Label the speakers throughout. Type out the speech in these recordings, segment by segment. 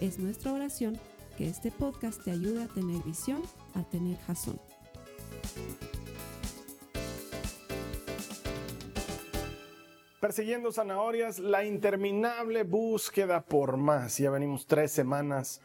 Speaker 1: Es nuestra oración que este podcast te ayude a tener visión, a tener jazón.
Speaker 2: Persiguiendo zanahorias, la interminable búsqueda por más. Ya venimos tres semanas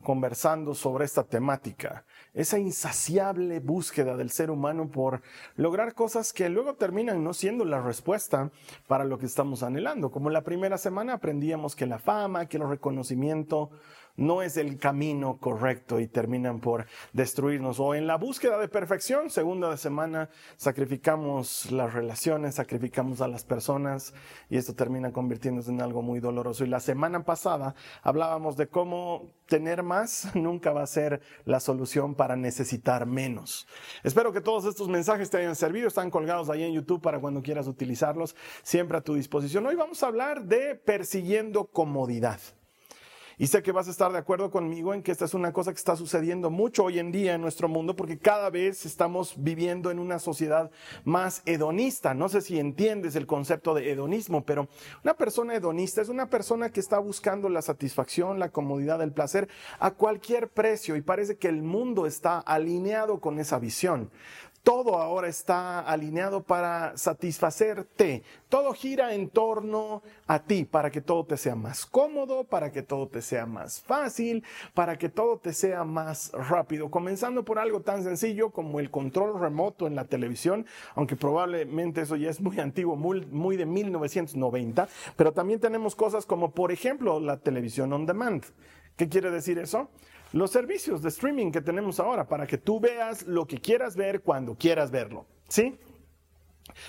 Speaker 2: conversando sobre esta temática, esa insaciable búsqueda del ser humano por lograr cosas que luego terminan no siendo la respuesta para lo que estamos anhelando. Como la primera semana aprendíamos que la fama, que el reconocimiento no es el camino correcto y terminan por destruirnos. O en la búsqueda de perfección, segunda de semana, sacrificamos las relaciones, sacrificamos a las personas y esto termina convirtiéndose en algo muy doloroso. Y la semana pasada hablábamos de cómo tener más nunca va a ser la solución para necesitar menos. Espero que todos estos mensajes te hayan servido, están colgados ahí en YouTube para cuando quieras utilizarlos, siempre a tu disposición. Hoy vamos a hablar de persiguiendo comodidad. Y sé que vas a estar de acuerdo conmigo en que esta es una cosa que está sucediendo mucho hoy en día en nuestro mundo porque cada vez estamos viviendo en una sociedad más hedonista. No sé si entiendes el concepto de hedonismo, pero una persona hedonista es una persona que está buscando la satisfacción, la comodidad, el placer a cualquier precio y parece que el mundo está alineado con esa visión. Todo ahora está alineado para satisfacerte. Todo gira en torno a ti para que todo te sea más cómodo, para que todo te sea más fácil, para que todo te sea más rápido. Comenzando por algo tan sencillo como el control remoto en la televisión, aunque probablemente eso ya es muy antiguo, muy, muy de 1990, pero también tenemos cosas como por ejemplo la televisión on demand. ¿Qué quiere decir eso? los servicios de streaming que tenemos ahora para que tú veas lo que quieras ver cuando quieras verlo. ¿Sí?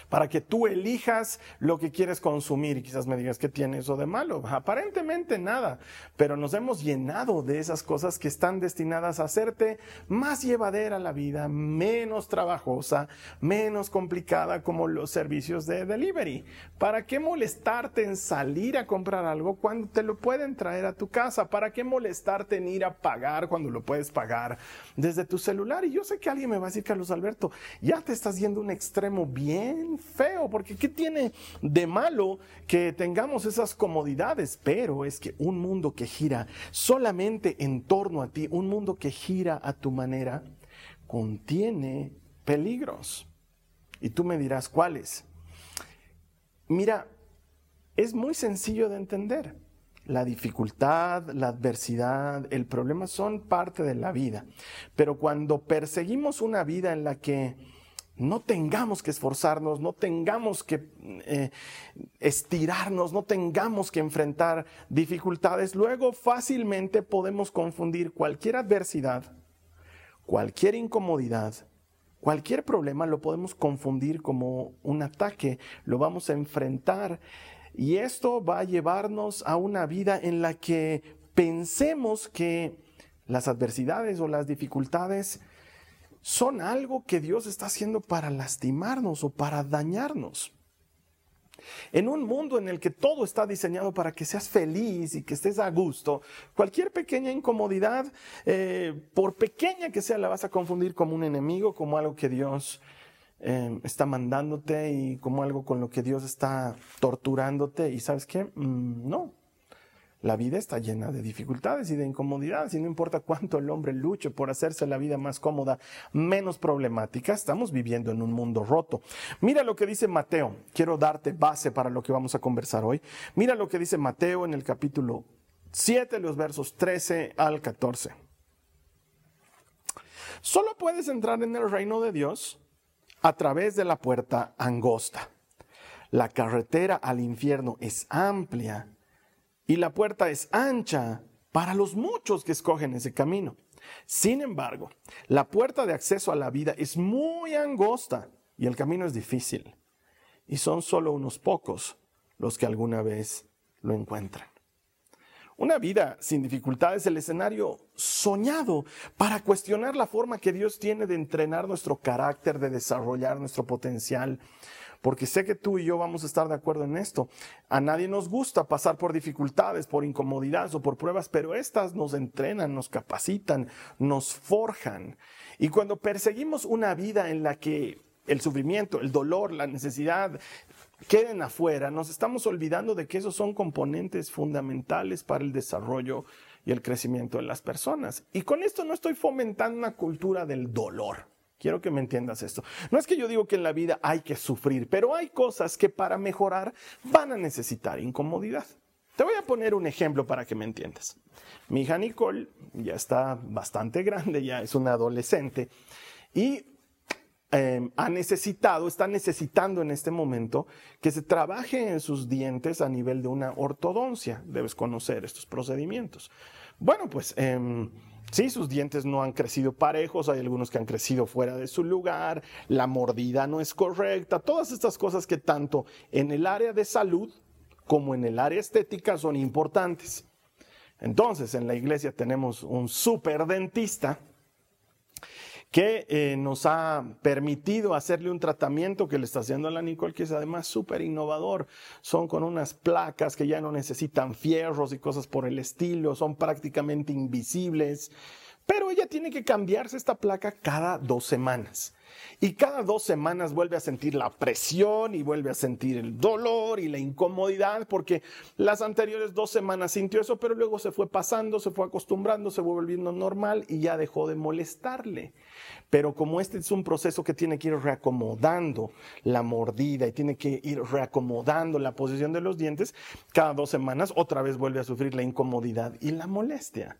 Speaker 2: Para que tú elijas lo que quieres consumir. Y quizás me digas, ¿qué tiene eso de malo? Aparentemente nada, pero nos hemos llenado de esas cosas que están destinadas a hacerte más llevadera la vida, menos trabajosa, menos complicada como los servicios de delivery. ¿Para qué molestarte en salir a comprar algo cuando te lo pueden traer a tu casa? ¿Para qué molestarte en ir a pagar cuando lo puedes pagar desde tu celular? Y yo sé que alguien me va a decir, Carlos Alberto, ya te estás yendo un extremo bien feo, porque ¿qué tiene de malo que tengamos esas comodidades? Pero es que un mundo que gira solamente en torno a ti, un mundo que gira a tu manera, contiene peligros. Y tú me dirás, ¿cuáles? Mira, es muy sencillo de entender. La dificultad, la adversidad, el problema son parte de la vida. Pero cuando perseguimos una vida en la que no tengamos que esforzarnos, no tengamos que eh, estirarnos, no tengamos que enfrentar dificultades, luego fácilmente podemos confundir cualquier adversidad, cualquier incomodidad, cualquier problema, lo podemos confundir como un ataque, lo vamos a enfrentar. Y esto va a llevarnos a una vida en la que pensemos que las adversidades o las dificultades son algo que Dios está haciendo para lastimarnos o para dañarnos. En un mundo en el que todo está diseñado para que seas feliz y que estés a gusto, cualquier pequeña incomodidad, eh, por pequeña que sea, la vas a confundir como un enemigo, como algo que Dios eh, está mandándote y como algo con lo que Dios está torturándote. Y sabes qué? Mm, no, la vida está llena de dificultades y de incomodidades y no importa cuánto el hombre luche por hacerse la vida más cómoda, menos problemática, estamos viviendo en un mundo roto. Mira lo que dice Mateo, quiero darte base para lo que vamos a conversar hoy. Mira lo que dice Mateo en el capítulo 7, los versos 13 al 14. Solo puedes entrar en el reino de Dios a través de la puerta angosta. La carretera al infierno es amplia y la puerta es ancha para los muchos que escogen ese camino. Sin embargo, la puerta de acceso a la vida es muy angosta y el camino es difícil. Y son solo unos pocos los que alguna vez lo encuentran. Una vida sin dificultades es el escenario soñado para cuestionar la forma que Dios tiene de entrenar nuestro carácter, de desarrollar nuestro potencial. Porque sé que tú y yo vamos a estar de acuerdo en esto. A nadie nos gusta pasar por dificultades, por incomodidades o por pruebas, pero estas nos entrenan, nos capacitan, nos forjan. Y cuando perseguimos una vida en la que el sufrimiento, el dolor, la necesidad queden afuera, nos estamos olvidando de que esos son componentes fundamentales para el desarrollo y el crecimiento de las personas. Y con esto no estoy fomentando una cultura del dolor. Quiero que me entiendas esto. No es que yo digo que en la vida hay que sufrir, pero hay cosas que para mejorar van a necesitar incomodidad. Te voy a poner un ejemplo para que me entiendas. Mi hija Nicole ya está bastante grande, ya es una adolescente y Em, ha necesitado, está necesitando en este momento que se trabaje en sus dientes a nivel de una ortodoncia. Debes conocer estos procedimientos. Bueno, pues em, sí, sus dientes no han crecido parejos, hay algunos que han crecido fuera de su lugar, la mordida no es correcta, todas estas cosas que tanto en el área de salud como en el área estética son importantes. Entonces, en la iglesia tenemos un super dentista que eh, nos ha permitido hacerle un tratamiento que le está haciendo a la Nicole, que es además súper innovador. Son con unas placas que ya no necesitan fierros y cosas por el estilo, son prácticamente invisibles. Pero ella tiene que cambiarse esta placa cada dos semanas. Y cada dos semanas vuelve a sentir la presión y vuelve a sentir el dolor y la incomodidad, porque las anteriores dos semanas sintió eso, pero luego se fue pasando, se fue acostumbrando, se fue volviendo normal y ya dejó de molestarle. Pero como este es un proceso que tiene que ir reacomodando la mordida y tiene que ir reacomodando la posición de los dientes, cada dos semanas otra vez vuelve a sufrir la incomodidad y la molestia.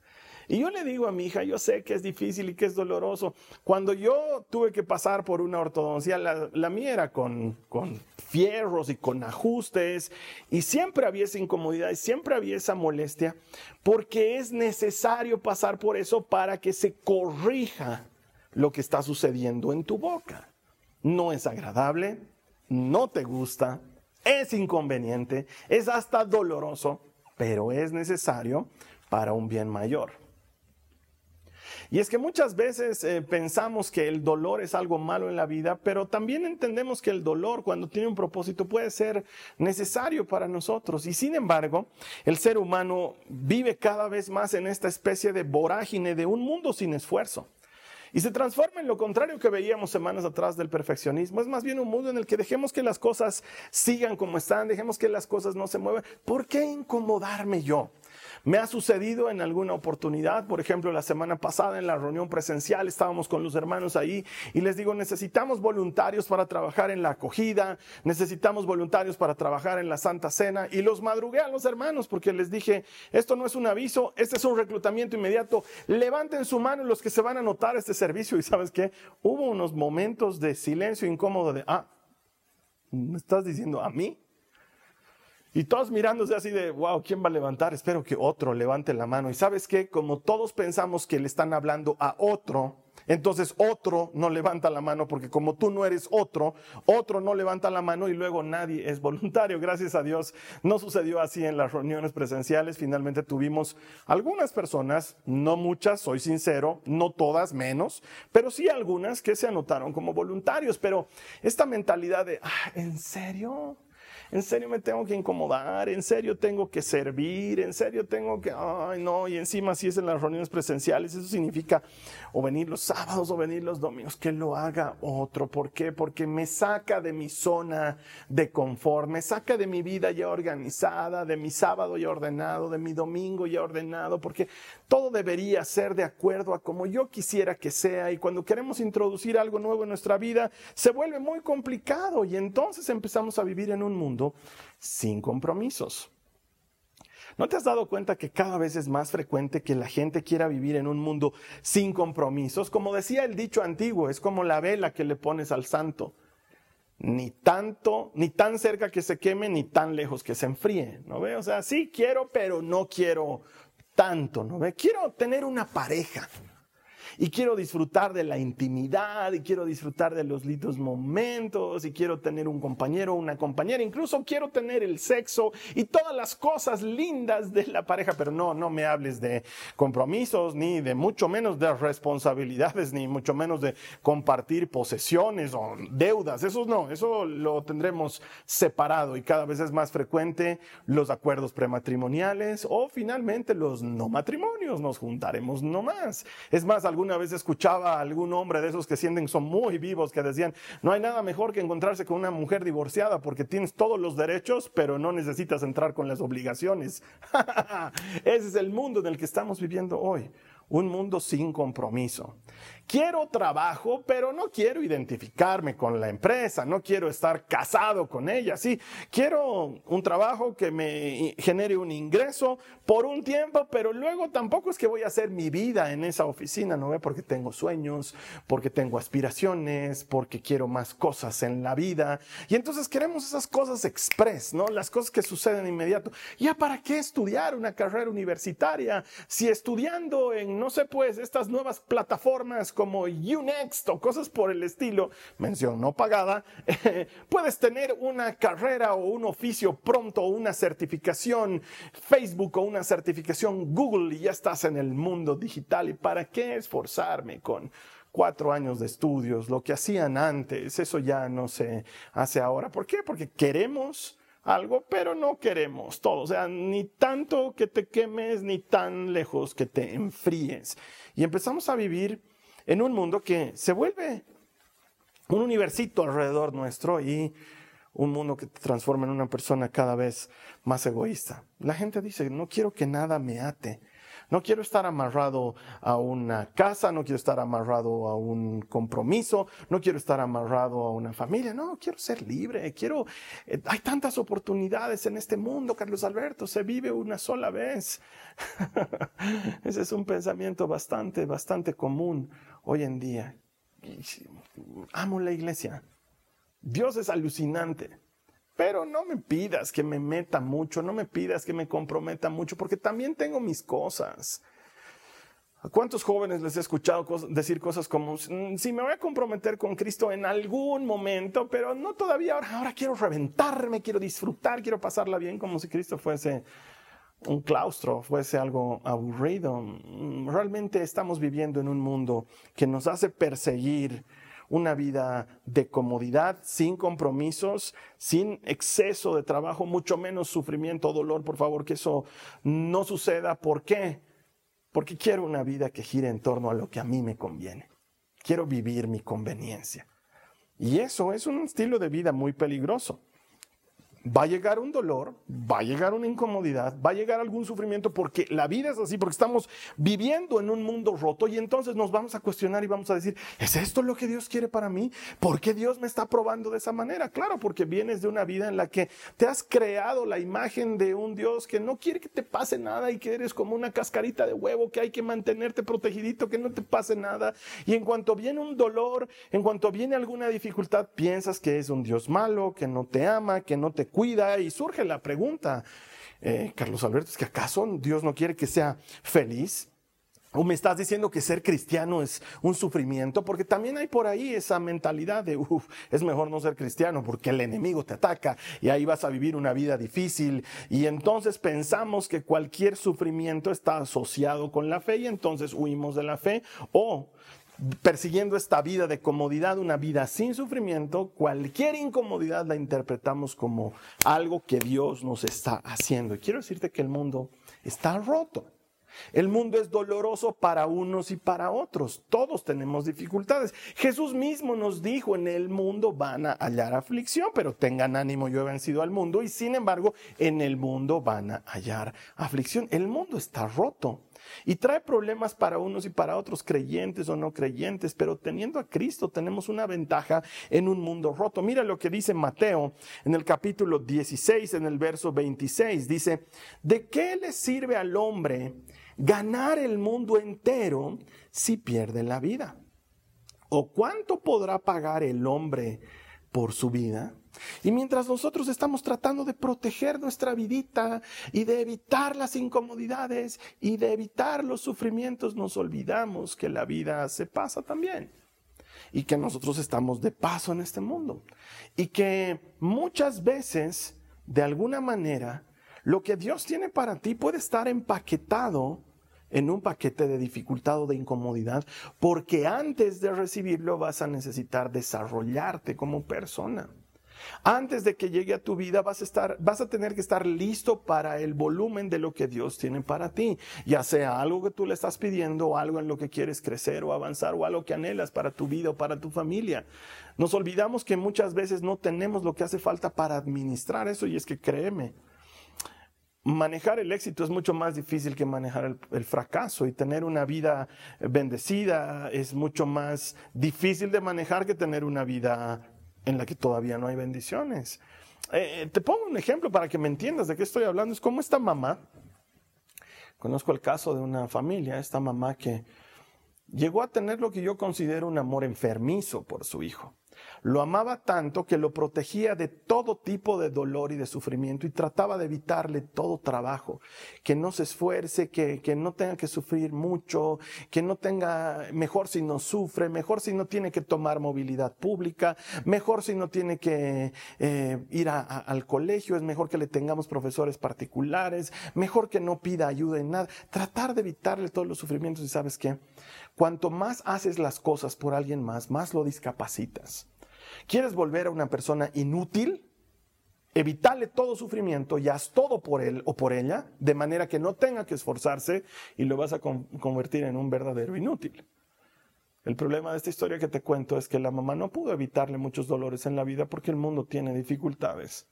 Speaker 2: Y yo le digo a mi hija, yo sé que es difícil y que es doloroso. Cuando yo tuve que pasar por una ortodoncia, la, mía era con, con fierros y con ajustes, y siempre había esa incomodidad y siempre había esa molestia, porque es necesario pasar por eso para que se corrija lo que está sucediendo en tu boca. No es agradable, no te gusta, es inconveniente, es hasta doloroso, pero es necesario para un bien mayor. Y es que muchas veces eh, pensamos que el dolor es algo malo en la vida, pero también entendemos que el dolor cuando tiene un propósito puede ser necesario para nosotros. Y sin embargo, el ser humano vive cada vez más en esta especie de vorágine de un mundo sin esfuerzo. Y se transforma en lo contrario que veíamos semanas atrás del perfeccionismo. Es más bien un mundo en el que dejemos que las cosas sigan como están, dejemos que las cosas no se muevan. ¿Por qué incomodarme yo? Me ha sucedido en alguna oportunidad, por ejemplo, la semana pasada en la reunión presencial estábamos con los hermanos ahí y les digo, necesitamos voluntarios para trabajar en la acogida, necesitamos voluntarios para trabajar en la Santa Cena y los madrugué a los hermanos porque les dije, esto no es un aviso, este es un reclutamiento inmediato, levanten su mano los que se van a anotar este servicio. Y sabes qué, hubo unos momentos de silencio incómodo de, ah, ¿me estás diciendo a mí? Y todos mirándose así de, wow, ¿quién va a levantar? Espero que otro levante la mano. Y sabes qué, como todos pensamos que le están hablando a otro, entonces otro no levanta la mano porque como tú no eres otro, otro no levanta la mano y luego nadie es voluntario. Gracias a Dios no sucedió así en las reuniones presenciales. Finalmente tuvimos algunas personas, no muchas, soy sincero, no todas menos, pero sí algunas que se anotaron como voluntarios. Pero esta mentalidad de, ah, ¿en serio? En serio me tengo que incomodar, en serio tengo que servir, en serio tengo que, ay no, y encima si es en las reuniones presenciales, eso significa o venir los sábados o venir los domingos, que lo haga otro. ¿Por qué? Porque me saca de mi zona de confort, me saca de mi vida ya organizada, de mi sábado ya ordenado, de mi domingo ya ordenado, porque todo debería ser de acuerdo a como yo quisiera que sea. Y cuando queremos introducir algo nuevo en nuestra vida se vuelve muy complicado. Y entonces empezamos a vivir en un mundo sin compromisos. ¿No te has dado cuenta que cada vez es más frecuente que la gente quiera vivir en un mundo sin compromisos? Como decía el dicho antiguo, es como la vela que le pones al santo. Ni tanto, ni tan cerca que se queme, ni tan lejos que se enfríe. ¿No ve? O sea, sí quiero, pero no quiero tanto. ¿No ve? Quiero tener una pareja. Y quiero disfrutar de la intimidad y quiero disfrutar de los lindos momentos y quiero tener un compañero o una compañera, incluso quiero tener el sexo y todas las cosas lindas de la pareja, pero no, no me hables de compromisos ni de mucho menos de responsabilidades ni mucho menos de compartir posesiones o deudas, eso no, eso lo tendremos separado y cada vez es más frecuente los acuerdos prematrimoniales o finalmente los no matrimonios, nos juntaremos no más. Es más, alguna vez escuchaba a algún hombre de esos que sienten son muy vivos que decían, no hay nada mejor que encontrarse con una mujer divorciada porque tienes todos los derechos, pero no necesitas entrar con las obligaciones. Ese es el mundo en el que estamos viviendo hoy, un mundo sin compromiso. Quiero trabajo, pero no quiero identificarme con la empresa, no quiero estar casado con ella, sí, quiero un trabajo que me genere un ingreso por un tiempo, pero luego tampoco es que voy a hacer mi vida en esa oficina, ¿no? Porque tengo sueños, porque tengo aspiraciones, porque quiero más cosas en la vida. Y entonces queremos esas cosas express, ¿no? Las cosas que suceden inmediato. ¿Ya para qué estudiar una carrera universitaria si estudiando en, no sé, pues, estas nuevas plataformas como Unext o cosas por el estilo, mención no pagada, puedes tener una carrera o un oficio pronto una certificación Facebook o una certificación Google y ya estás en el mundo digital. ¿Y para qué esforzarme con cuatro años de estudios? Lo que hacían antes, eso ya no se hace ahora. ¿Por qué? Porque queremos algo, pero no queremos todo. O sea, ni tanto que te quemes, ni tan lejos que te enfríes. Y empezamos a vivir en un mundo que se vuelve un universito alrededor nuestro y un mundo que te transforma en una persona cada vez más egoísta. La gente dice, no quiero que nada me ate. No quiero estar amarrado a una casa, no quiero estar amarrado a un compromiso, no quiero estar amarrado a una familia, no, quiero ser libre, quiero... Eh, hay tantas oportunidades en este mundo, Carlos Alberto, se vive una sola vez. Ese es un pensamiento bastante, bastante común hoy en día. Amo la iglesia. Dios es alucinante. Pero no me pidas que me meta mucho, no me pidas que me comprometa mucho, porque también tengo mis cosas. ¿A cuántos jóvenes les he escuchado decir cosas como, mm, sí, me voy a comprometer con Cristo en algún momento, pero no todavía, ahora, ahora quiero reventarme, quiero disfrutar, quiero pasarla bien, como si Cristo fuese un claustro, fuese algo aburrido. Mm, realmente estamos viviendo en un mundo que nos hace perseguir una vida de comodidad, sin compromisos, sin exceso de trabajo, mucho menos sufrimiento o dolor. Por favor, que eso no suceda. ¿Por qué? Porque quiero una vida que gire en torno a lo que a mí me conviene. Quiero vivir mi conveniencia. Y eso es un estilo de vida muy peligroso va a llegar un dolor, va a llegar una incomodidad, va a llegar algún sufrimiento, porque la vida es así, porque estamos viviendo en un mundo roto y entonces nos vamos a cuestionar y vamos a decir, ¿es esto lo que Dios quiere para mí? ¿Por qué Dios me está probando de esa manera? Claro, porque vienes de una vida en la que te has creado la imagen de un Dios que no quiere que te pase nada y que eres como una cascarita de huevo, que hay que mantenerte protegidito, que no te pase nada. Y en cuanto viene un dolor, en cuanto viene alguna dificultad, piensas que es un Dios malo, que no te ama, que no te cuida y surge la pregunta, eh, Carlos Alberto, ¿es que acaso Dios no quiere que sea feliz? ¿O me estás diciendo que ser cristiano es un sufrimiento? Porque también hay por ahí esa mentalidad de, uff, es mejor no ser cristiano porque el enemigo te ataca y ahí vas a vivir una vida difícil. Y entonces pensamos que cualquier sufrimiento está asociado con la fe y entonces huimos de la fe. O persiguiendo esta vida de comodidad, una vida sin sufrimiento, cualquier incomodidad la interpretamos como algo que Dios nos está haciendo. Y quiero decirte que el mundo está roto. El mundo es doloroso para unos y para otros. Todos tenemos dificultades. Jesús mismo nos dijo, en el mundo van a hallar aflicción, pero tengan ánimo, yo he vencido al mundo. Y sin embargo, en el mundo van a hallar aflicción. El mundo está roto. Y trae problemas para unos y para otros, creyentes o no creyentes, pero teniendo a Cristo tenemos una ventaja en un mundo roto. Mira lo que dice Mateo en el capítulo 16, en el verso 26. Dice, ¿de qué le sirve al hombre ganar el mundo entero si pierde la vida? ¿O cuánto podrá pagar el hombre por su vida? Y mientras nosotros estamos tratando de proteger nuestra vidita y de evitar las incomodidades y de evitar los sufrimientos, nos olvidamos que la vida se pasa también y que nosotros estamos de paso en este mundo. Y que muchas veces, de alguna manera, lo que Dios tiene para ti puede estar empaquetado en un paquete de dificultad o de incomodidad, porque antes de recibirlo vas a necesitar desarrollarte como persona. Antes de que llegue a tu vida vas a estar, vas a tener que estar listo para el volumen de lo que Dios tiene para ti, ya sea algo que tú le estás pidiendo, algo en lo que quieres crecer o avanzar, o algo que anhelas para tu vida o para tu familia. Nos olvidamos que muchas veces no tenemos lo que hace falta para administrar eso, y es que créeme, manejar el éxito es mucho más difícil que manejar el, el, fracaso y tener una vida bendecida es mucho más difícil de manejar que tener una vida en la que todavía no hay bendiciones. Eh, te pongo un ejemplo para que me entiendas de qué estoy hablando. Es como esta mamá. Conozco el caso de una familia, esta mamá que llegó a tener lo que yo considero un amor enfermizo por su hijo. Lo amaba tanto que lo protegía de todo tipo de dolor y de sufrimiento y trataba de evitarle todo trabajo, que no se esfuerce, que, no tenga que sufrir mucho, que no tenga, mejor si no sufre, mejor si no tiene que tomar movilidad pública, mejor si no tiene que eh, ir al colegio, es mejor que le tengamos profesores particulares, mejor que no pida ayuda en nada, tratar de evitarle todos los sufrimientos y sabes qué, cuanto más haces las cosas por alguien más, más lo discapacitas. ¿Quieres volver a una persona inútil? Evitarle todo sufrimiento y haz todo por él o por ella, de manera que no tenga que esforzarse y lo vas a convertir en un verdadero inútil. El problema de esta historia que te cuento es que la mamá no pudo evitarle muchos dolores en la vida porque el mundo tiene dificultades.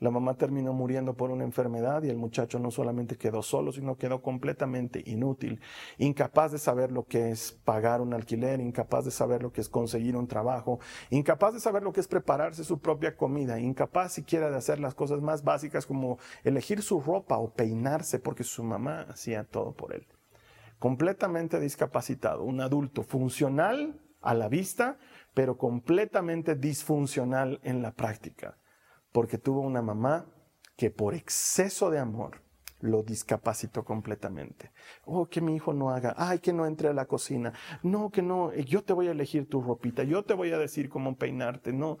Speaker 2: La mamá terminó muriendo por una enfermedad y el muchacho no solamente quedó solo, sino quedó completamente inútil, incapaz de saber lo que es pagar un alquiler, incapaz de saber lo que es conseguir un trabajo, incapaz de saber lo que es prepararse su propia comida, incapaz siquiera de hacer las cosas más básicas como elegir su ropa o peinarse porque su mamá hacía todo por él. Completamente discapacitado, un adulto funcional a la vista, pero completamente disfuncional en la práctica porque tuvo una mamá que por exceso de amor lo discapacitó completamente. Oh, que mi hijo no haga, ay, que no entre a la cocina, no, que no, yo te voy a elegir tu ropita, yo te voy a decir cómo peinarte, no.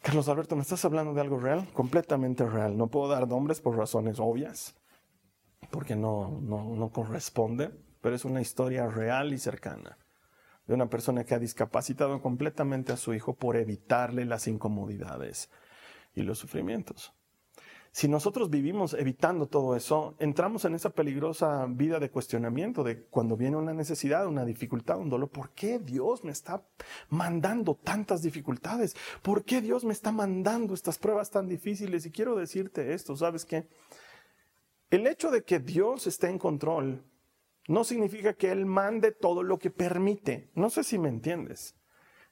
Speaker 2: Carlos Alberto, ¿me estás hablando de algo real? Completamente real. No puedo dar nombres por razones obvias, porque no, no, no corresponde, pero es una historia real y cercana de una persona que ha discapacitado completamente a su hijo por evitarle las incomodidades y los sufrimientos. Si nosotros vivimos evitando todo eso, entramos en esa peligrosa vida de cuestionamiento de cuando viene una necesidad, una dificultad, un dolor. ¿Por qué Dios me está mandando tantas dificultades? ¿Por qué Dios me está mandando estas pruebas tan difíciles? Y quiero decirte esto, ¿sabes qué? El hecho de que Dios esté en control no significa que Él mande todo lo que permite. No sé si me entiendes.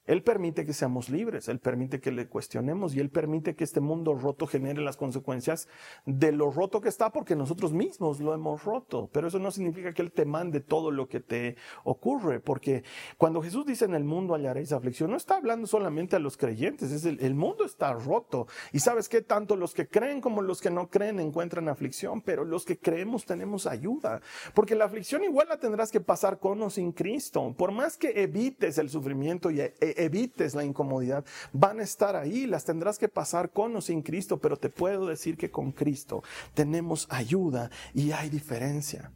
Speaker 2: Él permite que seamos libres, Él permite que le cuestionemos y Él permite que este mundo roto genere las consecuencias de lo roto que está porque nosotros mismos lo hemos roto. Pero eso no significa que Él te mande todo lo que te ocurre, porque cuando Jesús dice en el mundo hallaréis aflicción, no está hablando solamente a los creyentes, es el, el mundo está roto. Y sabes que tanto los que creen como los que no creen encuentran aflicción, pero los que creemos tenemos ayuda, porque la aflicción igual la tendrás que pasar con o sin Cristo. Por más que evites el sufrimiento y e, evites la incomodidad, van a estar ahí, las tendrás que pasar con o sin Cristo, pero te puedo decir que con Cristo tenemos ayuda y hay diferencia.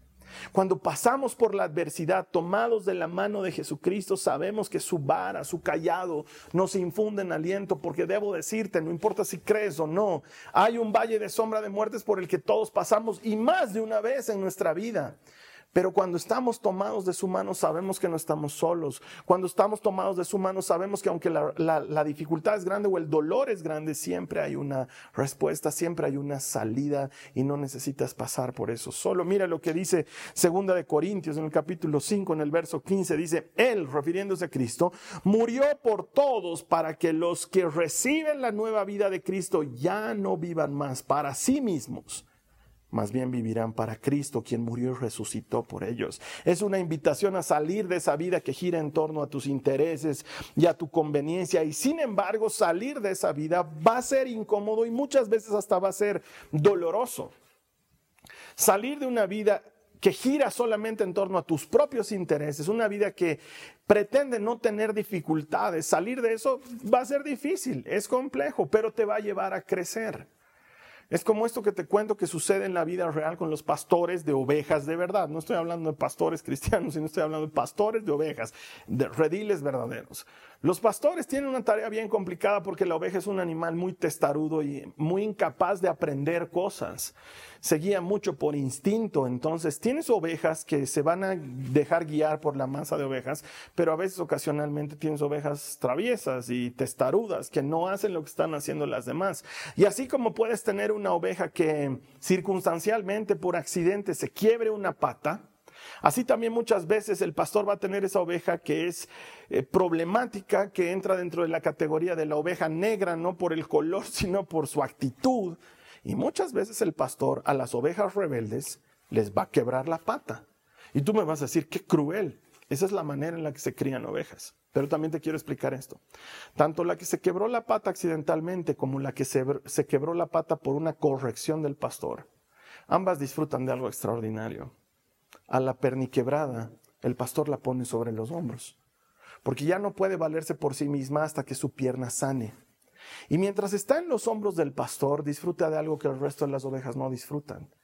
Speaker 2: Cuando pasamos por la adversidad, tomados de la mano de Jesucristo, sabemos que su vara, su callado, nos infunden aliento, porque debo decirte, no importa si crees o no, hay un valle de sombra de muertes por el que todos pasamos y más de una vez en nuestra vida. Pero cuando estamos tomados de su mano sabemos que no estamos solos. Cuando estamos tomados de su mano sabemos que aunque la, dificultad es grande o el dolor es grande, siempre hay una respuesta, siempre hay una salida y no necesitas pasar por eso solo. Mira lo que dice segunda de Corintios en el capítulo 5 en el verso 15 dice, él refiriéndose a Cristo murió por todos para que los que reciben la nueva vida de Cristo ya no vivan más para sí mismos más bien vivirán para Cristo, quien murió y resucitó por ellos. Es una invitación a salir de esa vida que gira en torno a tus intereses y a tu conveniencia. Y sin embargo, salir de esa vida va a ser incómodo y muchas veces hasta va a ser doloroso. Salir de una vida que gira solamente en torno a tus propios intereses, una vida que pretende no tener dificultades, salir de eso va a ser difícil, es complejo, pero te va a llevar a crecer. Es como esto que te cuento que sucede en la vida real con los pastores de ovejas de verdad. No estoy hablando de pastores cristianos, sino estoy hablando de pastores de ovejas, de rediles verdaderos. Los pastores tienen una tarea bien complicada porque la oveja es un animal muy testarudo y muy incapaz de aprender cosas. Se guía mucho por instinto, entonces tienes ovejas que se van a dejar guiar por la masa de ovejas, pero a veces ocasionalmente tienes ovejas traviesas y testarudas que no hacen lo que están haciendo las demás. Y así como puedes tener una oveja que circunstancialmente por accidente se quiebre una pata, Así también muchas veces el pastor va a tener esa oveja que es eh, problemática, que entra dentro de la categoría de la oveja negra, no por el color, sino por su actitud. Y muchas veces el pastor a las ovejas rebeldes les va a quebrar la pata. Y tú me vas a decir, qué cruel. Esa es la manera en la que se crían ovejas. Pero también te quiero explicar esto. Tanto la que se quebró la pata accidentalmente como la que se, se quebró la pata por una corrección del pastor, ambas disfrutan de algo extraordinario a la perniquebrada, el pastor la pone sobre los hombros, porque ya no puede valerse por sí misma hasta que su pierna sane. Y mientras está en los hombros del pastor, disfruta de algo que el resto de las ovejas no disfrutan,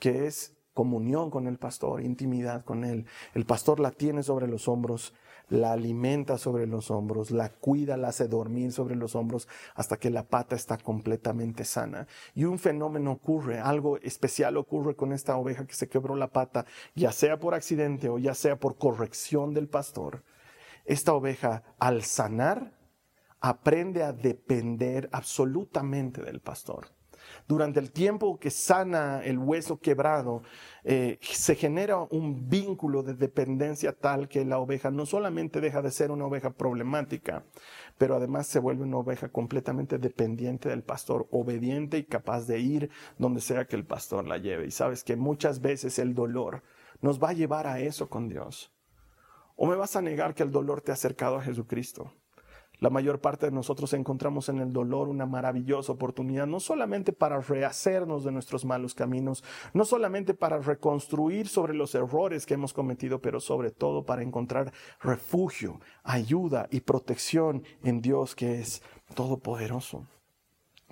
Speaker 2: que es comunión con el pastor, intimidad con él. El pastor la tiene sobre los hombros la alimenta sobre los hombros, la cuida, la hace dormir sobre los hombros hasta que la pata está completamente sana. Y un fenómeno ocurre, algo especial ocurre con esta oveja que se quebró la pata, ya sea por accidente o ya sea por corrección del pastor. Esta oveja al sanar aprende a depender absolutamente del pastor durante el tiempo que sana el hueso quebrado, eh, se genera un vínculo de dependencia tal que la oveja no solamente deja de ser una oveja problemática, pero además se vuelve una oveja completamente dependiente del pastor, obediente y capaz de ir donde sea que el pastor la lleve. Y sabes que muchas veces el dolor nos va a llevar a eso con Dios. ¿O me vas a negar que el dolor te ha acercado a Jesucristo? La mayor parte de nosotros encontramos en el dolor una maravillosa oportunidad, no solamente para rehacernos de nuestros malos caminos, no solamente para reconstruir sobre los errores que hemos cometido, pero sobre todo para encontrar refugio, ayuda y protección en Dios que es todopoderoso.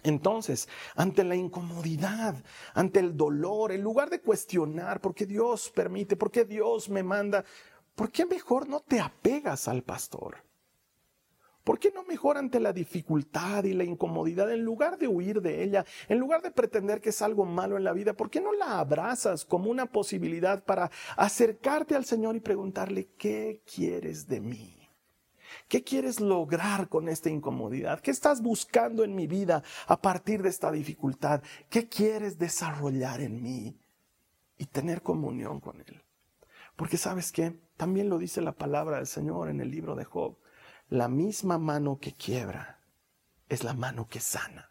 Speaker 2: Entonces, ante la incomodidad, ante el dolor, en lugar de cuestionar por qué Dios permite, por qué Dios me manda, ¿por qué mejor no te apegas al pastor? ¿Por qué no mejor ante la dificultad y la incomodidad, en lugar de huir de ella, en lugar de pretender que es algo malo en la vida, por qué no la abrazas como una posibilidad para acercarte al Señor y preguntarle, ¿qué quieres de mí? ¿Qué quieres lograr con esta incomodidad? ¿Qué estás buscando en mi vida a partir de esta dificultad? ¿Qué quieres desarrollar en mí? Y tener comunión con Él. Porque sabes qué, también lo dice la palabra del Señor en el libro de Job la misma mano que quiebra es la mano que sana.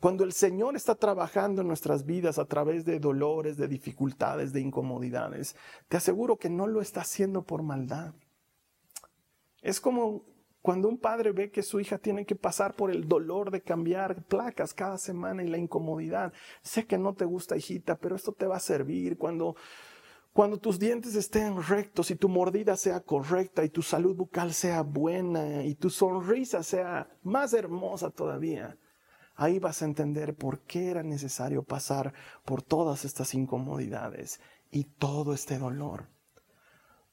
Speaker 2: Cuando el Señor está trabajando en nuestras vidas a través de dolores, de dificultades, de incomodidades, te aseguro que no lo está haciendo por maldad. Es como cuando un padre ve que su hija tiene que pasar por el dolor de cambiar placas cada semana y la incomodidad. Sé que no te gusta, hijita, pero esto te va a servir. Cuando cuando tus dientes estén rectos y tu mordida sea correcta y tu salud bucal sea buena y tu sonrisa sea más hermosa todavía, ahí vas a entender por qué era necesario pasar por todas estas incomodidades y todo este dolor.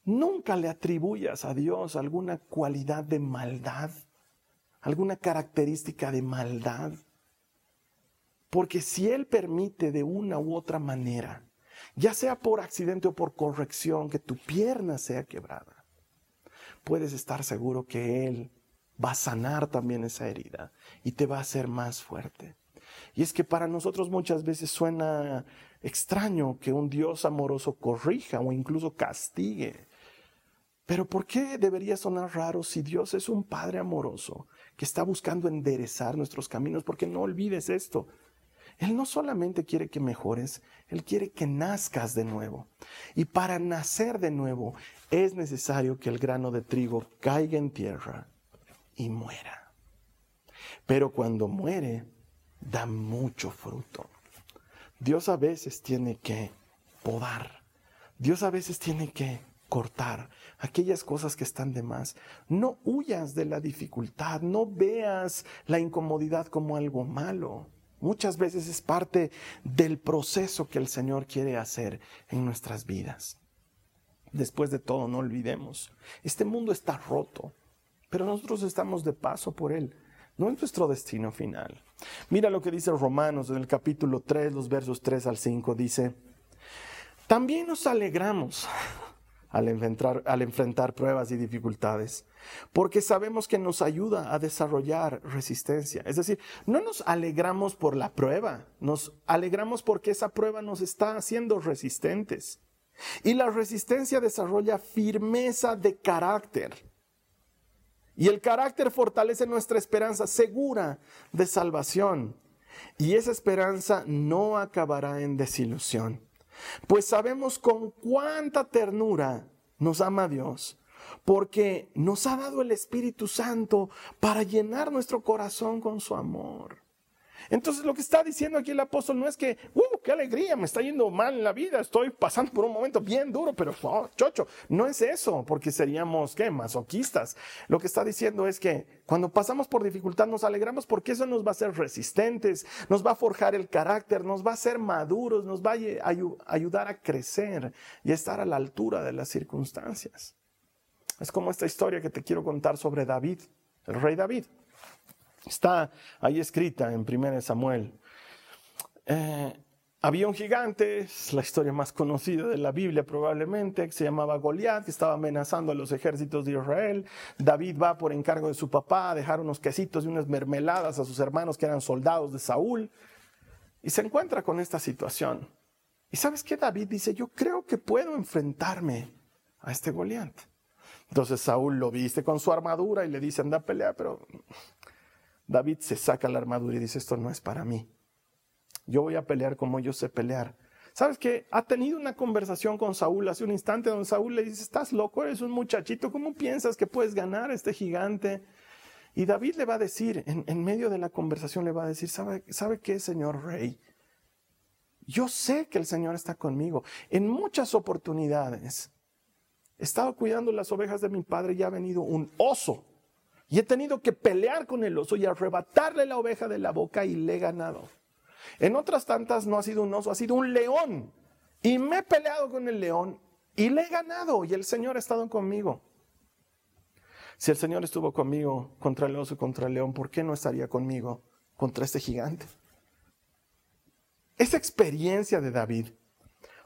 Speaker 2: Nunca le atribuyas a Dios alguna cualidad de maldad, alguna característica de maldad, porque si Él permite de una u otra manera, ya sea por accidente o por corrección, que tu pierna sea quebrada, puedes estar seguro que Él va a sanar también esa herida y te va a hacer más fuerte. Y es que para nosotros muchas veces suena extraño que un Dios amoroso corrija o incluso castigue. Pero ¿por qué debería sonar raro si Dios es un Padre amoroso que está buscando enderezar nuestros caminos? Porque no olvides esto. Él no solamente quiere que mejores, Él quiere que nazcas de nuevo. Y para nacer de nuevo es necesario que el grano de trigo caiga en tierra y muera. Pero cuando muere, da mucho fruto. Dios a veces tiene que podar. Dios a veces tiene que cortar aquellas cosas que están de más. No huyas de la dificultad, no veas la incomodidad como algo malo. Muchas veces es parte del proceso que el Señor quiere hacer en nuestras vidas. Después de todo, no olvidemos, este mundo está roto, pero nosotros estamos de paso por él. No es nuestro destino final. Mira lo que dice Romanos en el capítulo 3, los versos 3 al 5. Dice, también nos alegramos al enfrentar, al enfrentar pruebas y dificultades, porque sabemos que nos ayuda a desarrollar resistencia. Es decir, no nos alegramos por la prueba, nos alegramos porque esa prueba nos está haciendo resistentes. Y la resistencia desarrolla firmeza de carácter. Y el carácter fortalece nuestra esperanza segura de salvación. Y esa esperanza no acabará en desilusión. Pues sabemos con cuánta ternura nos ama Dios, porque nos ha dado el Espíritu Santo para llenar nuestro corazón con su amor. Entonces lo que está diciendo aquí el apóstol no es que, ¡uh, qué alegría! Me está yendo mal en la vida, estoy pasando por un momento bien duro, pero oh, chocho, no es eso, porque seríamos, ¿qué? Masoquistas. Lo que está diciendo es que cuando pasamos por dificultad nos alegramos porque eso nos va a hacer resistentes, nos va a forjar el carácter, nos va a hacer maduros, nos va a ayudar a crecer y a estar a la altura de las circunstancias. Es como esta historia que te quiero contar sobre David, el rey David. Está ahí escrita en 1 Samuel. Eh, había un gigante, la historia más conocida de la Biblia probablemente, que se llamaba Goliat, que estaba amenazando a los ejércitos de Israel. David va por encargo de su papá a dejar unos quesitos y unas mermeladas a sus hermanos que eran soldados de Saúl. Y se encuentra con esta situación. ¿Y sabes qué? David dice, yo creo que puedo enfrentarme a este Goliat. Entonces Saúl lo viste con su armadura y le dice, anda a pelear, pero David se saca la armadura y dice, esto no es para mí. Yo voy a pelear como yo sé pelear. ¿Sabes qué? Ha tenido una conversación con Saúl hace un instante donde Saúl le dice, estás loco, eres un muchachito, ¿cómo piensas que puedes ganar a este gigante? Y David le va a decir, en, medio de la conversación le va a decir, ¿sabe, ¿sabe qué, señor rey? Yo sé que el Señor está conmigo. En muchas oportunidades he estado cuidando las ovejas de mi padre y ha venido un oso y he tenido que pelear con el oso y arrebatarle la oveja de la boca y le he ganado. En otras tantas no ha sido un oso, ha sido un león. Y me he peleado con el león y le he ganado y el Señor ha estado conmigo. Si el Señor estuvo conmigo contra el oso y contra el león, ¿por qué no estaría conmigo contra este gigante? Esa experiencia de David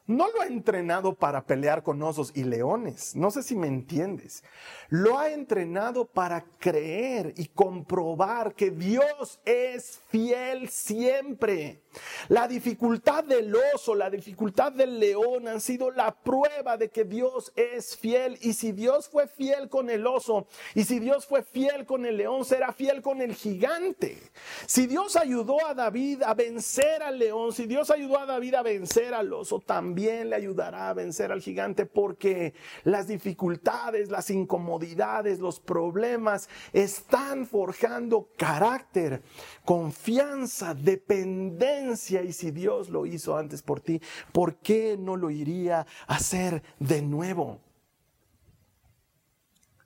Speaker 2: no lo ha entrenado para pelear con osos y leones. No sé si me entiendes. Lo ha entrenado para creer y comprobar que Dios es fiel siempre. La dificultad del oso, la dificultad del león han sido la prueba de que Dios es fiel. Y si Dios fue fiel con el oso y si Dios fue fiel con el león, será fiel con el gigante. Si Dios ayudó a David a vencer al león, si Dios ayudó a David a vencer al oso, también le ayudará a vencer al gigante porque las dificultades, las incomodidades, los problemas están forjando carácter, confianza, dependencia. Y si Dios lo hizo antes por ti, ¿por qué no lo iría a hacer de nuevo?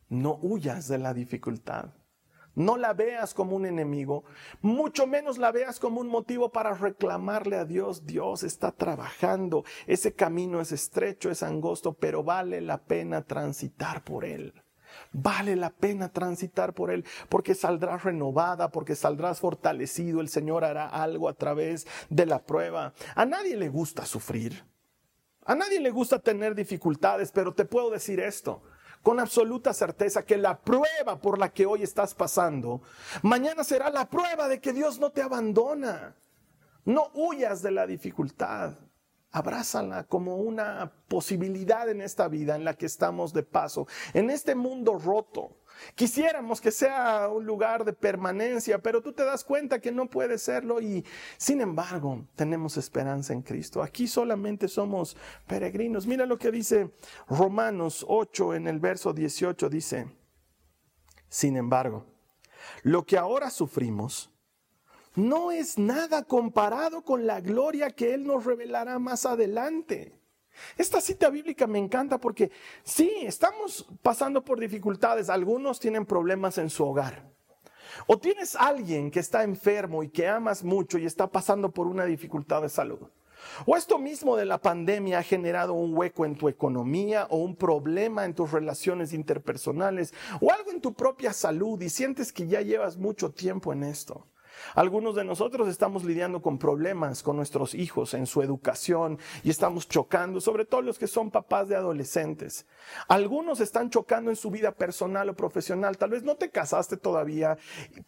Speaker 2: No huyas de la dificultad. No la veas como un enemigo, mucho menos la veas como un motivo para reclamarle a Dios. Dios está trabajando, ese camino es estrecho, es angosto, pero vale la pena transitar por él. Vale la pena transitar por él porque saldrás renovada, porque saldrás fortalecido. El Señor hará algo a través de la prueba. A nadie le gusta sufrir. A nadie le gusta tener dificultades, pero te puedo decir esto con absoluta certeza que la prueba por la que hoy estás pasando, mañana será la prueba de que Dios no te abandona. No huyas de la dificultad. Abrázala como una posibilidad en esta vida en la que estamos de paso, en este mundo roto. Quisiéramos que sea un lugar de permanencia, pero tú te das cuenta que no puede serlo y sin embargo tenemos esperanza en Cristo. Aquí solamente somos peregrinos. Mira lo que dice Romanos 8 en el verso 18, dice, sin embargo, lo que ahora sufrimos no es nada comparado con la gloria que Él nos revelará más adelante. Esta cita bíblica me encanta porque sí, estamos pasando por dificultades. Algunos tienen problemas en su hogar. O tienes alguien que está enfermo y que amas mucho y está pasando por una dificultad de salud. O esto mismo de la pandemia ha generado un hueco en tu economía o un problema en tus relaciones interpersonales o algo en tu propia salud y sientes que ya llevas mucho tiempo en esto. Algunos de nosotros estamos lidiando con problemas con nuestros hijos en su educación y estamos chocando, sobre todo los que son papás de adolescentes. Algunos están chocando en su vida personal o profesional. Tal vez no te casaste todavía,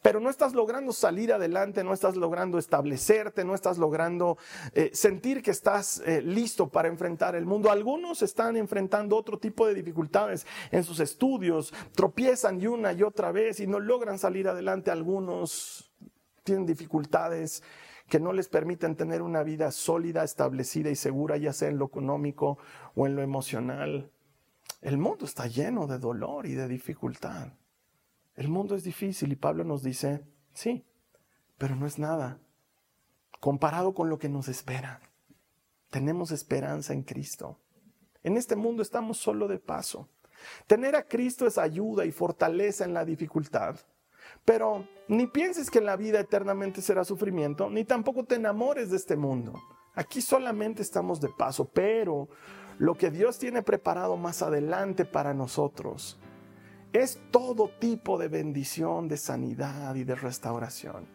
Speaker 2: pero no estás logrando salir adelante, no estás logrando establecerte, no estás logrando eh, sentir que estás eh, listo para enfrentar el mundo. Algunos están enfrentando otro tipo de dificultades en sus estudios, tropiezan y una y otra vez y no logran salir adelante. Algunos tienen dificultades que no les permiten tener una vida sólida, establecida y segura, ya sea en lo económico o en lo emocional. El mundo está lleno de dolor y de dificultad. El mundo es difícil y Pablo nos dice, sí, pero no es nada comparado con lo que nos espera. Tenemos esperanza en Cristo. En este mundo estamos solo de paso. Tener a Cristo es ayuda y fortaleza en la dificultad. Pero ni pienses que la vida eternamente será sufrimiento, ni tampoco te enamores de este mundo. Aquí solamente estamos de paso, pero lo que Dios tiene preparado más adelante para nosotros es todo tipo de bendición, de sanidad y de restauración.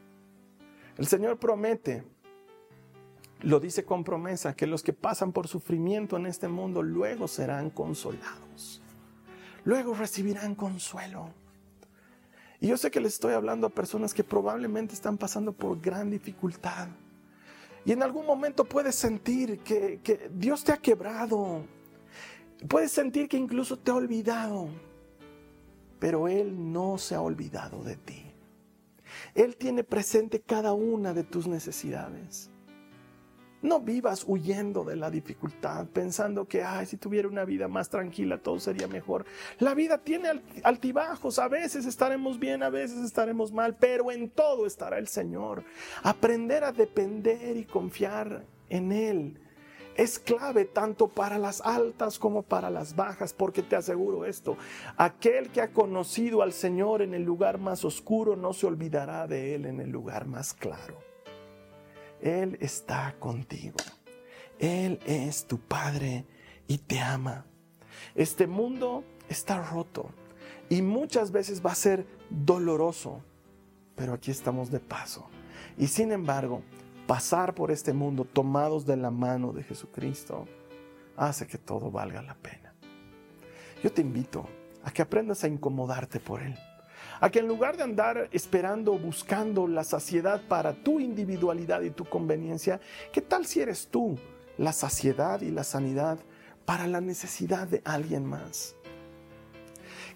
Speaker 2: El Señor promete, lo dice con promesa, que los que pasan por sufrimiento en este mundo luego serán consolados. Luego recibirán consuelo. Y yo sé que les estoy hablando a personas que probablemente están pasando por gran dificultad. Y en algún momento puedes sentir que, que Dios te ha quebrado. Puedes sentir que incluso te ha olvidado. Pero Él no se ha olvidado de ti. Él tiene presente cada una de tus necesidades. No vivas huyendo de la dificultad, pensando que, ay, si tuviera una vida más tranquila, todo sería mejor. La vida tiene altibajos, a veces estaremos bien, a veces estaremos mal, pero en todo estará el Señor. Aprender a depender y confiar en Él es clave tanto para las altas como para las bajas, porque te aseguro esto, aquel que ha conocido al Señor en el lugar más oscuro no se olvidará de Él en el lugar más claro. Él está contigo. Él es tu Padre y te ama. Este mundo está roto y muchas veces va a ser doloroso, pero aquí estamos de paso. Y sin embargo, pasar por este mundo tomados de la mano de Jesucristo hace que todo valga la pena. Yo te invito a que aprendas a incomodarte por Él a que en lugar de andar esperando buscando la saciedad para tu individualidad y tu conveniencia, ¿qué tal si eres tú la saciedad y la sanidad para la necesidad de alguien más?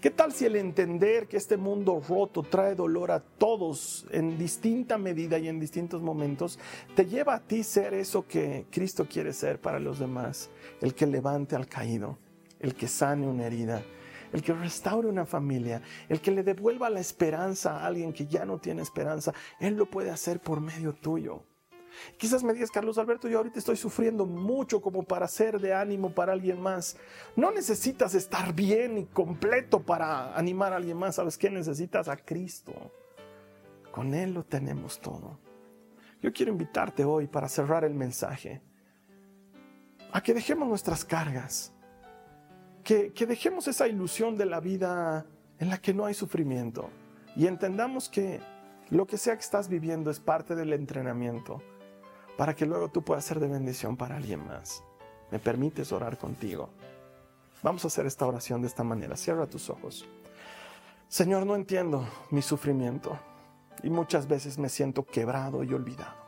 Speaker 2: ¿Qué tal si el entender que este mundo roto trae dolor a todos en distinta medida y en distintos momentos, te lleva a ti ser eso que Cristo quiere ser para los demás? El que levante al caído, el que sane una herida, el que restaure una familia, el que le devuelva la esperanza a alguien que ya no tiene esperanza, Él lo puede hacer por medio tuyo. Quizás me digas, Carlos Alberto, yo ahorita estoy sufriendo mucho como para ser de ánimo para alguien más. No necesitas estar bien y completo para animar a alguien más. ¿Sabes qué? Necesitas a Cristo. Con Él lo tenemos todo. Yo quiero invitarte hoy para cerrar el mensaje a que dejemos nuestras cargas que, dejemos esa ilusión de la vida en la que no hay sufrimiento y entendamos que lo que sea que estás viviendo es parte del entrenamiento para que luego tú puedas ser de bendición para alguien más. ¿Me permites orar contigo? Vamos a hacer esta oración de esta manera. Cierra tus ojos. Señor, no entiendo mi sufrimiento y muchas veces me siento quebrado y olvidado.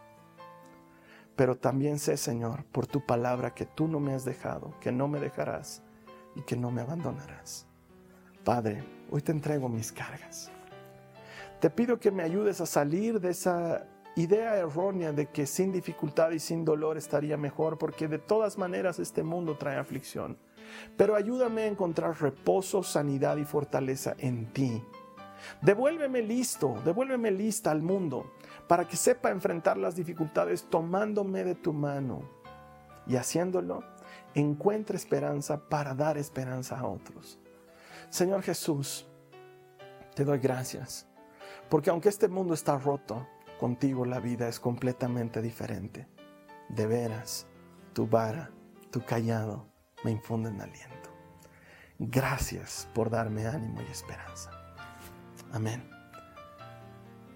Speaker 2: Pero también sé, Señor, por tu palabra que tú no me has dejado, que no me dejarás y que no me abandonarás. Padre, hoy te entrego mis cargas. Te pido que me ayudes a salir de esa idea errónea de que sin dificultad y sin dolor estaría mejor, porque de todas maneras este mundo trae aflicción. Pero ayúdame a encontrar reposo, sanidad y fortaleza en ti. Devuélveme listo, devuélveme lista al mundo para que sepa enfrentar las dificultades tomándome de tu mano y haciéndolo, encuentre esperanza para dar esperanza a otros. Señor Jesús, te doy gracias, porque aunque este mundo está roto, contigo la vida es completamente diferente. De veras, tu vara, tu callado me infunden aliento. Gracias por darme ánimo y esperanza. Amén.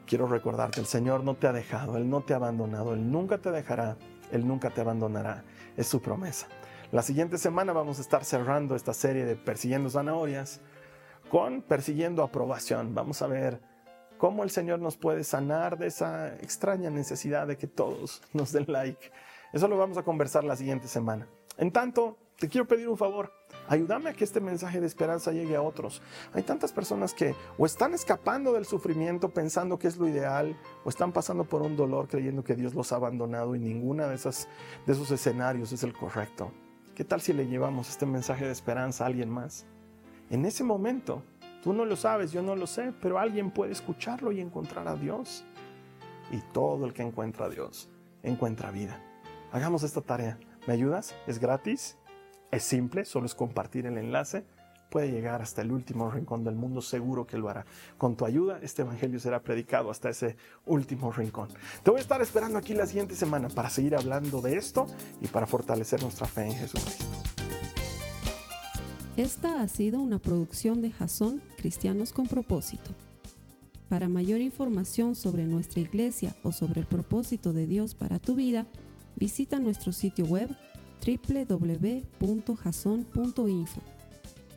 Speaker 2: Quiero recordarte, el Señor no te ha dejado, Él no te ha abandonado, Él nunca te dejará, Él nunca te abandonará. Es su promesa. La siguiente semana vamos a estar cerrando esta serie de Persiguiendo Zanahorias con Persiguiendo Aprobación. Vamos a ver cómo el Señor nos puede sanar de esa extraña necesidad de que todos nos den like. Eso lo vamos a conversar la siguiente semana. En tanto, te quiero pedir un favor. Ayúdame a que este mensaje de esperanza llegue a otros. Hay tantas personas que o están escapando del sufrimiento pensando que es lo ideal, o están pasando por un dolor creyendo que Dios los ha abandonado y ninguna de, esas, de esos escenarios es el correcto. ¿Qué tal si le llevamos este mensaje de esperanza a alguien más? En ese momento, tú no lo sabes, yo no lo sé, pero alguien puede escucharlo y encontrar a Dios. Y todo el que encuentra a Dios encuentra vida. Hagamos esta tarea. ¿Me ayudas? ¿Es gratis? Es simple, solo es compartir el enlace. Puede llegar hasta el último rincón del mundo, seguro que lo hará. Con tu ayuda, este evangelio será predicado hasta ese último rincón. Te voy a estar esperando aquí la siguiente semana para seguir hablando de esto y para fortalecer nuestra fe en Jesucristo.
Speaker 1: Esta ha sido una producción de Jason Cristianos con Propósito. Para mayor información sobre nuestra iglesia o sobre el propósito de Dios para tu vida, visita nuestro sitio web www.jason.info.